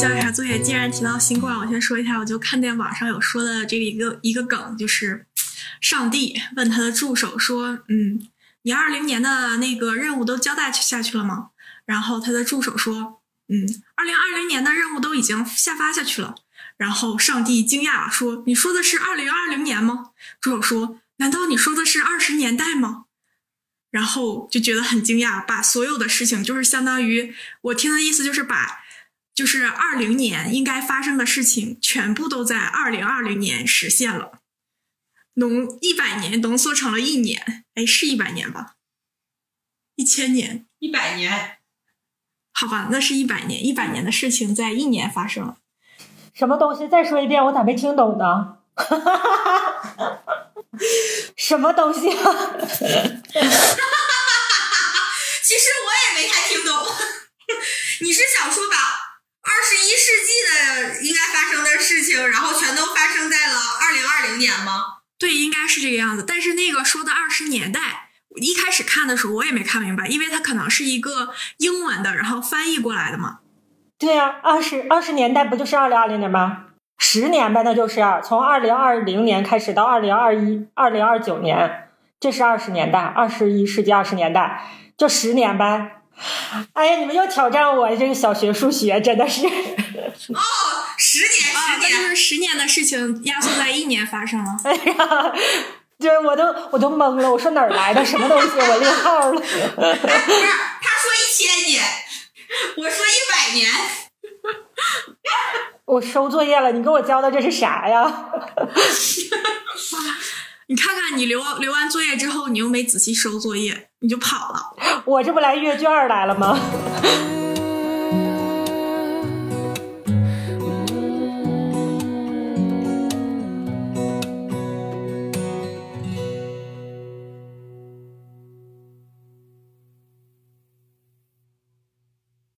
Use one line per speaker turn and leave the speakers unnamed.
交一下作业。既然提到新冠，我先说一下，我就看见网上有说的这个一个一个梗，就是上帝问他的助手说：“嗯，你二零年的那个任务都交代下去了吗？”然后他的助手说：“嗯，二零二零年的任务都已经下发下去了。”然后上帝惊讶说：“你说的是二零二零年吗？”助手说：“难道你说的是二十年代吗？”然后就觉得很惊讶，把所有的事情就是相当于我听的意思就是把就是二零年应该发生的事情全部都在二零二零年实现了，浓一百年浓缩成了一年，哎，是一百年吧？一千年？
一百年？
好吧，那是一百年，一百年的事情在一年发生了。
什么东西？再说一遍，我咋没听懂呢？什么东西啊？
其实我也没太听懂。你是想说把二十一世纪的应该发生的事情，然后全都发生在了二零二零年吗？
对，应该是这个样子。但是那个说的二十年代，一开始看的时候我也没看明白，因为它可能是一个英文的，然后翻译过来的嘛。
对呀，二十二十年代不就是二零二零年吗？十年呗，那就是从二零二零年开始到二零二一、二零二九年，这是二十年代，二十一世纪二十年代，就十年呗。哎呀，你们又挑战我这个小学数学，真的是。
的事情压缩在一年发生了。
哎呀，就是我都我都懵了，我说哪儿来的什么东西？我列号了。不是，
他说一千年，我说一百年。
我收作业了，你给我交的这是啥呀？
你看看，你留留完作业之后，你又没仔细收作业，你就跑了。
我这不来阅卷来了吗？